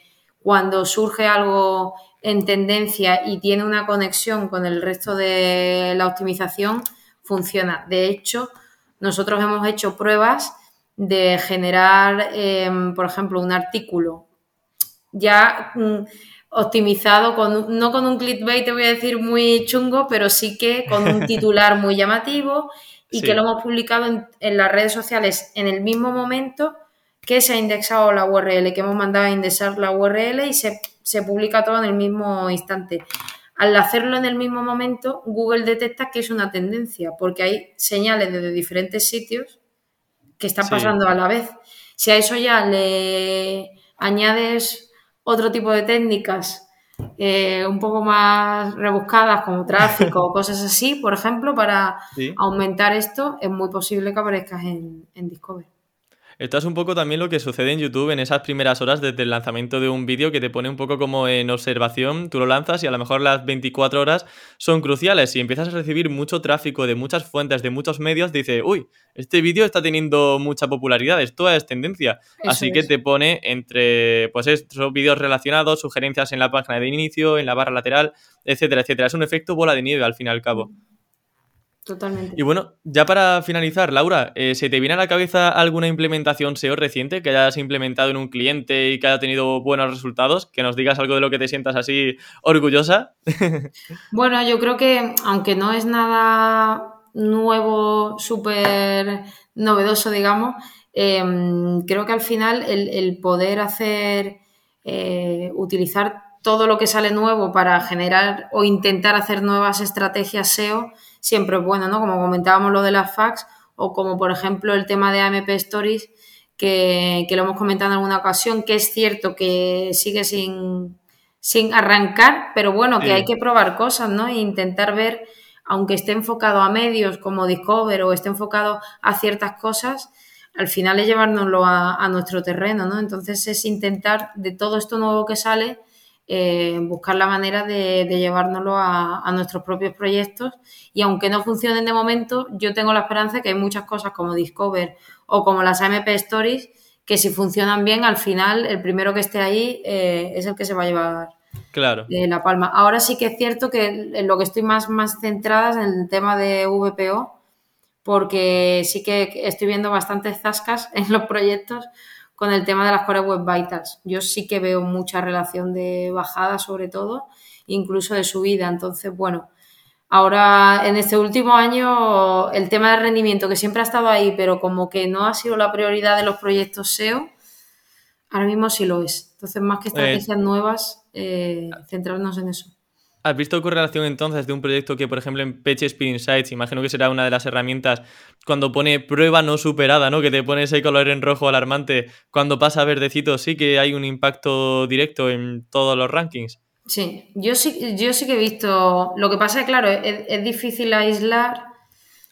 cuando surge algo en tendencia y tiene una conexión con el resto de la optimización, funciona. De hecho, nosotros hemos hecho pruebas de generar, em, por ejemplo, un artículo ya mm, optimizado, con, no con un clickbait, te voy a decir muy chungo, pero sí que con un titular muy llamativo y que lo hemos publicado en, en, las redes sociales en el mismo momento que se ha indexado la URL, que hemos mandado a indexar la URL y se se publica todo en el mismo instante. al hacerlo en el mismo momento, Google detecta que es una tendencia, porque hay señales desde diferentes sitios que están pasando a la vez. Si a eso ya le añades otro tipo de técnicas eh, un poco más rebuscadas como tráfico o cosas así, por ejemplo, para aumentar esto, es muy posible que aparezcas en, en Discover. Esto es un poco también lo que sucede en YouTube en esas primeras horas desde el lanzamiento de un vídeo que te pone un poco como en observación, tú lo lanzas y a lo mejor las 24 horas son cruciales. Si empiezas a recibir mucho tráfico de muchas fuentes, de muchos medios, dice, uy, este vídeo está teniendo mucha popularidad, esto es tendencia. Así que te pone entre, pues estos vídeos relacionados, sugerencias en la página de inicio, en la barra lateral, etcétera, etcétera. Es un efecto bola de nieve al fin y al cabo. Totalmente. Y bueno, ya para finalizar, Laura, eh, ¿se te viene a la cabeza alguna implementación SEO reciente que hayas implementado en un cliente y que haya tenido buenos resultados? Que nos digas algo de lo que te sientas así orgullosa. bueno, yo creo que aunque no es nada nuevo, súper novedoso, digamos, em, creo que al final el, poder hacer, eh, utilizar todo lo que sale nuevo para generar o intentar hacer nuevas estrategias SEO siempre es bueno, ¿no? Como comentábamos lo de las fax o como por ejemplo el tema de AMP Stories que, lo hemos comentado en alguna ocasión, que es cierto que sigue sin, sin arrancar, pero bueno, que hay que probar cosas, ¿no? E intentar ver, aunque esté enfocado a medios como Discover o esté enfocado a ciertas cosas, al final es llevárnoslo a, a nuestro terreno, ¿no? Entonces es intentar de todo esto nuevo que sale, eh, buscar la manera de, llevárnoslo a, nuestros propios proyectos y aunque no funcionen de momento, yo tengo la esperanza de que hay muchas cosas como Discover o como las AMP Stories que si funcionan bien, al final el primero que esté ahí eh, es el que se va a llevar claro. Eh, la palma. Ahora sí que es cierto que en lo que estoy más, más centrada es en el tema de VPO, porque sí que estoy viendo bastantes zascas en los proyectos con el tema de las Core Web Vitals. Yo sí que veo mucha relación de bajada, sobre todo, incluso de subida. Entonces, bueno, ahora en este último año el tema de rendimiento, que siempre ha estado ahí, pero como que no ha sido la prioridad de los proyectos SEO, ahora mismo sí lo es. Entonces, más que estrategias nuevas, eh, centrarnos en eso. ¿Has visto correlación entonces de un proyecto que, por ejemplo, en PageSpeed Insights, imagino que será una de las herramientas, cuando pone prueba no superada, ¿no? Que te pone ese color en rojo alarmante, cuando pasa a verdecito, sí que hay un impacto directo en todos los rankings. Sí, yo sí, yo sí que he visto. Lo que pasa es, claro, es, difícil aislar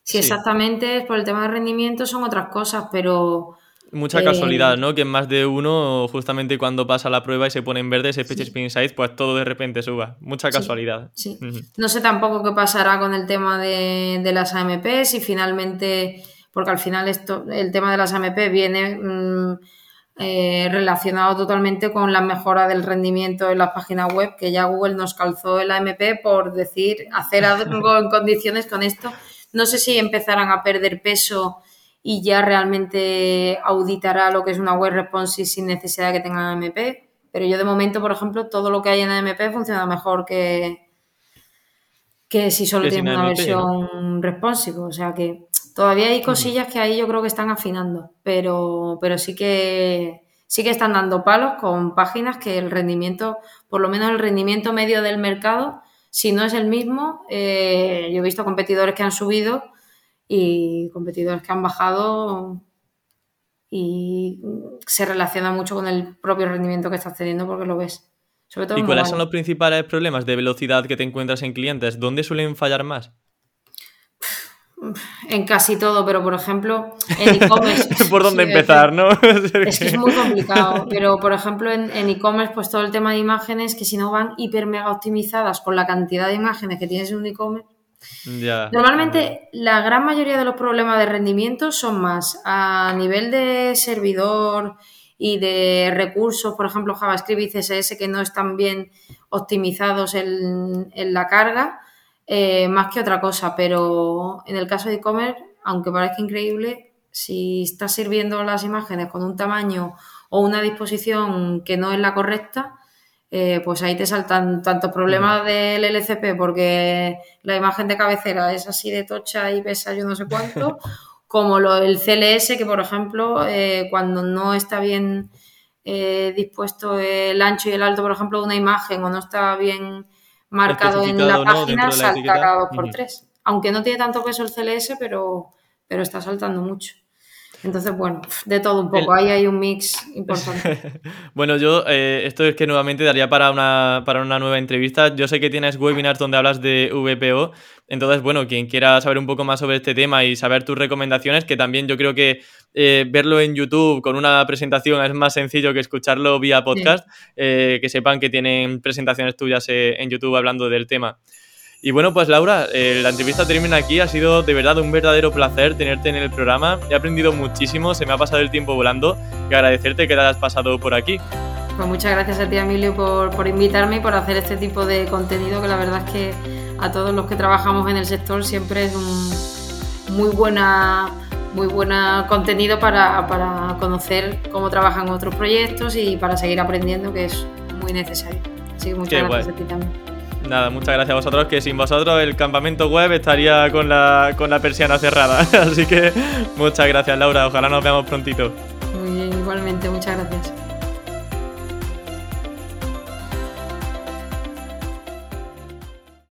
si exactamente es por el tema de rendimiento, son otras cosas, pero Mucha casualidad, ¿no? Que en más de uno, justamente cuando pasa la prueba y se pone en verde ese Pitch Spin Size, pues todo de repente suba. Mucha casualidad. Sí. No sé tampoco qué pasará con el tema de, las AMP, si finalmente, porque al final esto, el tema de las AMP viene mm, eh, relacionado totalmente con la mejora del rendimiento en las páginas web, que ya Google nos calzó el AMP por decir, hacer algo en condiciones con esto. No sé si empezarán a perder peso y ya realmente auditará lo que es una web responsive sin necesidad de que tenga AMP. Pero yo de momento, por ejemplo, todo lo que hay en AMP funciona mejor que, que si solo tienes una versión responsive. O sea que todavía hay cosillas que ahí yo creo que están afinando, pero, pero sí que sí que están dando palos con páginas que el rendimiento, por lo menos el rendimiento medio del mercado, si no es el mismo, eh, yo he visto competidores que han subido y competidores que han bajado y se relaciona mucho con el propio rendimiento que estás teniendo porque lo ves. Sobre todo ¿Y cuáles son los principales problemas de velocidad que te encuentras en clientes? ¿Dónde suelen fallar más? En casi todo, pero por ejemplo, en e-commerce. por dónde empezar, ¿no? es que es muy complicado, pero por ejemplo, en e-commerce, pues todo el tema de imágenes que si no van hiper mega optimizadas con la cantidad de imágenes que tienes en un e-commerce, Normalmente la gran mayoría de los problemas de rendimiento son más a nivel de servidor y de recursos, por ejemplo JavaScript y CSS que no están bien optimizados en, la carga, eh, más que otra cosa. Pero en el caso de e-commerce, aunque parezca increíble, si estás sirviendo las imágenes con un tamaño o una disposición que no es la correcta, eh, pues ahí te saltan tantos problemas del LCP porque la imagen de cabecera es así de tocha y pesa yo no sé cuánto, como lo, el CLS que por ejemplo eh, cuando no está bien eh, dispuesto el ancho y el alto por ejemplo de una imagen o no está bien marcado en la página, salta cada dos por tres. Aunque no tiene tanto peso el CLS, pero, pero está saltando mucho. Entonces, bueno, de todo un poco, ahí hay un mix importante. bueno, yo, eh, esto es que nuevamente daría para una, para una nueva entrevista. Yo sé que tienes webinars donde hablas de VPO, entonces, bueno, quien quiera saber un poco más sobre este tema y saber tus recomendaciones, que también yo creo que eh, verlo en YouTube con una presentación es más sencillo que escucharlo vía podcast, eh, que sepan que tienen presentaciones tuyas en YouTube hablando del tema. Y bueno, pues Laura, eh, la entrevista termina aquí. Ha sido de verdad un verdadero placer tenerte en el programa. He aprendido muchísimo, se me ha pasado el tiempo volando y agradecerte que te hayas pasado por aquí. Pues muchas gracias a ti, Emilio, por, por invitarme y por hacer este tipo de contenido que la verdad es que a todos los que trabajamos en el sector siempre es un muy buena muy buena contenido para, para conocer cómo trabajan otros proyectos y para seguir aprendiendo, que es muy necesario. Así que muchas gracias a ti también. Nada, muchas gracias a vosotros, que sin vosotros el campamento web estaría con la, con la persiana cerrada. Así que muchas gracias, Laura. Ojalá nos veamos prontito. Muy bien, igualmente, muchas gracias.